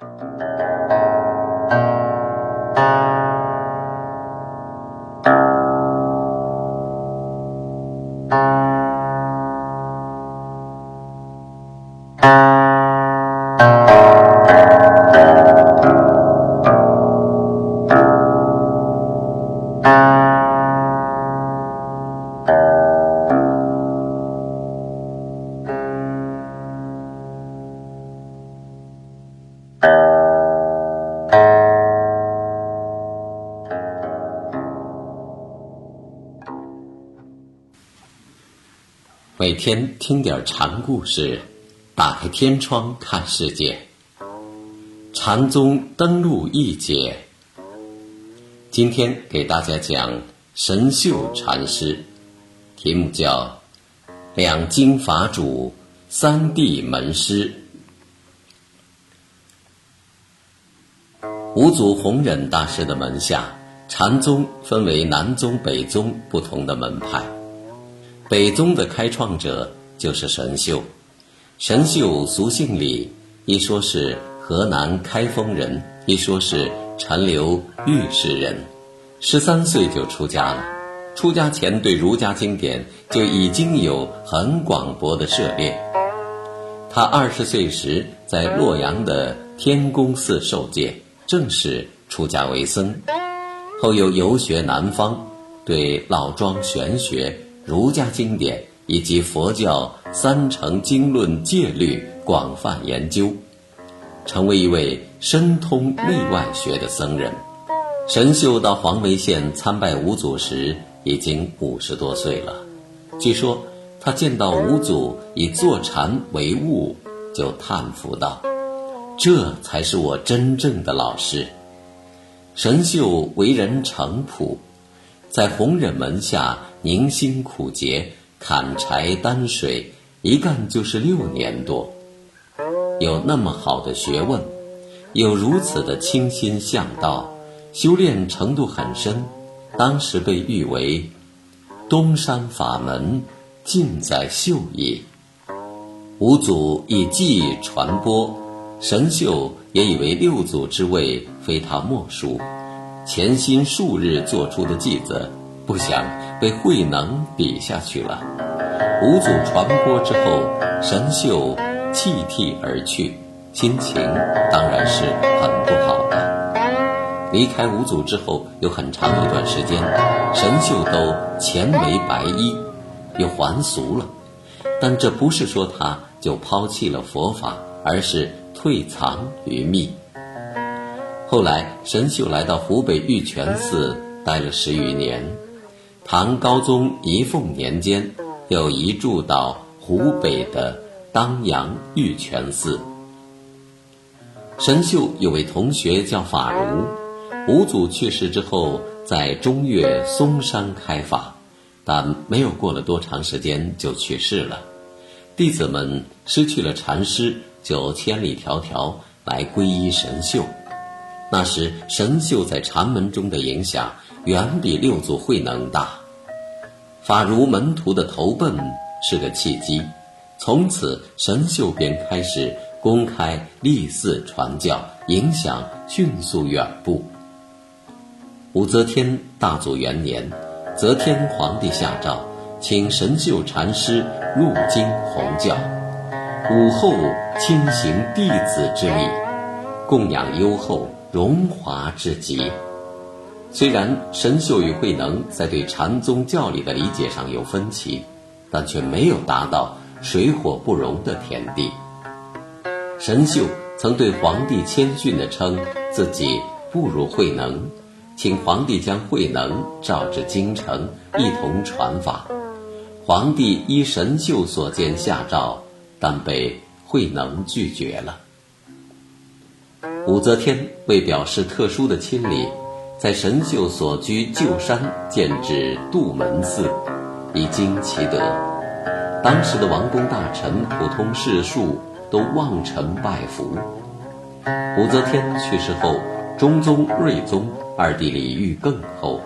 thank uh you -huh. 每天听点禅故事，打开天窗看世界。禅宗登陆一节，今天给大家讲神秀禅师，题目叫《两经法主，三地门师》。五祖弘忍大师的门下，禅宗分为南宗、北宗不同的门派。北宗的开创者就是神秀，神秀俗姓李，一说是河南开封人，一说是陈留御史人。十三岁就出家了，出家前对儒家经典就已经有很广博的涉猎。他二十岁时在洛阳的天宫寺受戒，正式出家为僧，后又游学南方，对老庄玄学。儒家经典以及佛教三乘经论戒律广泛研究，成为一位深通内外学的僧人。神秀到黄梅县参拜五祖时，已经五十多岁了。据说他见到五祖以坐禅为物，就叹服道：“这才是我真正的老师。”神秀为人诚朴。在弘忍门下凝心苦节，砍柴担水，一干就是六年多。有那么好的学问，有如此的清心向道，修炼程度很深。当时被誉为东山法门，尽在秀也。五祖以记传播，神秀也以为六祖之位非他莫属。潜心数日做出的偈子，不想被慧能比下去了。五祖传播之后，神秀弃替而去，心情当然是很不好的。离开五祖之后，有很长一段时间，神秀都钱眉白衣，又还俗了。但这不是说他就抛弃了佛法，而是退藏于密。后来，神秀来到湖北玉泉寺待了十余年。唐高宗仪凤年间，又移住到湖北的当阳玉泉寺。神秀有位同学叫法如，五祖去世之后，在中岳嵩山开法，但没有过了多长时间就去世了。弟子们失去了禅师，就千里迢迢来皈依神秀。那时，神秀在禅门中的影响远比六祖慧能大。法如门徒的投奔是个契机，从此神秀便开始公开立寺传教，影响迅速远播。武则天大祖元年，则天皇帝下诏，请神秀禅师入京弘教。武后亲行弟子之礼，供养优厚。荣华至极。虽然神秀与慧能在对禅宗教理的理解上有分歧，但却没有达到水火不容的田地。神秀曾对皇帝谦逊地称自己不如慧能，请皇帝将慧能召至京城，一同传法。皇帝依神秀所见下诏，但被慧能拒绝了。武则天为表示特殊的亲礼，在神秀所居旧山建置杜门寺，以经其德。当时的王公大臣、普通士庶都望尘拜服。武则天去世后，中宗、睿宗二帝礼遇更厚。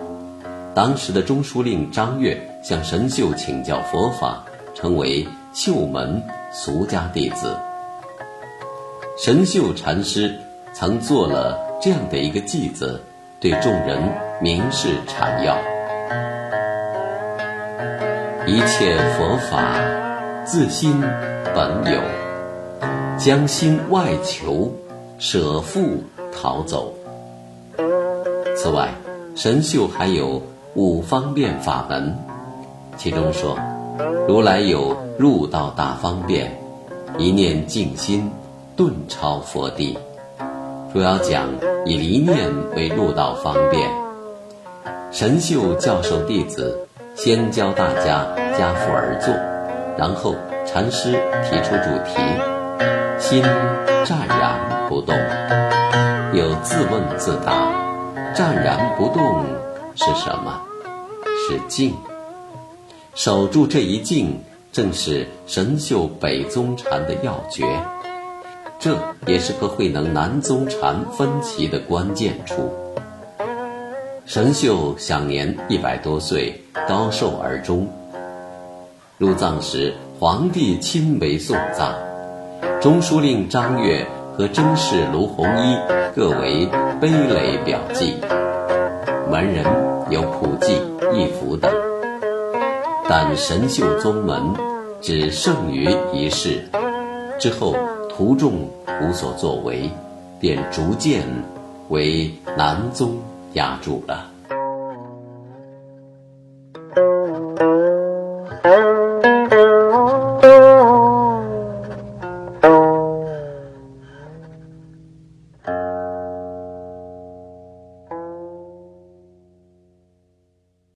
当时的中书令张悦向神秀请教佛法，成为秀门俗家弟子。神秀禅师。曾做了这样的一个偈子，对众人明示阐要：一切佛法自心本有，将心外求，舍父逃走。此外，神秀还有五方便法门，其中说，如来有入道大方便，一念静心，顿超佛地。主要讲以离念为入道方便。神秀教授弟子，先教大家家父而坐，然后禅师提出主题，心湛然不动，有自问自答：湛然不动是什么？是静。守住这一静，正是神秀北宗禅的要诀。这也是和慧能南宗禅分歧的关键处。神秀享年一百多岁，高寿而终。入葬时，皇帝亲为送葬，中书令张悦和征士卢弘一各为碑垒表记，门人有普济、义福等。但神秀宗门只剩余一世，之后。徒众无所作为，便逐渐为南宗压住了。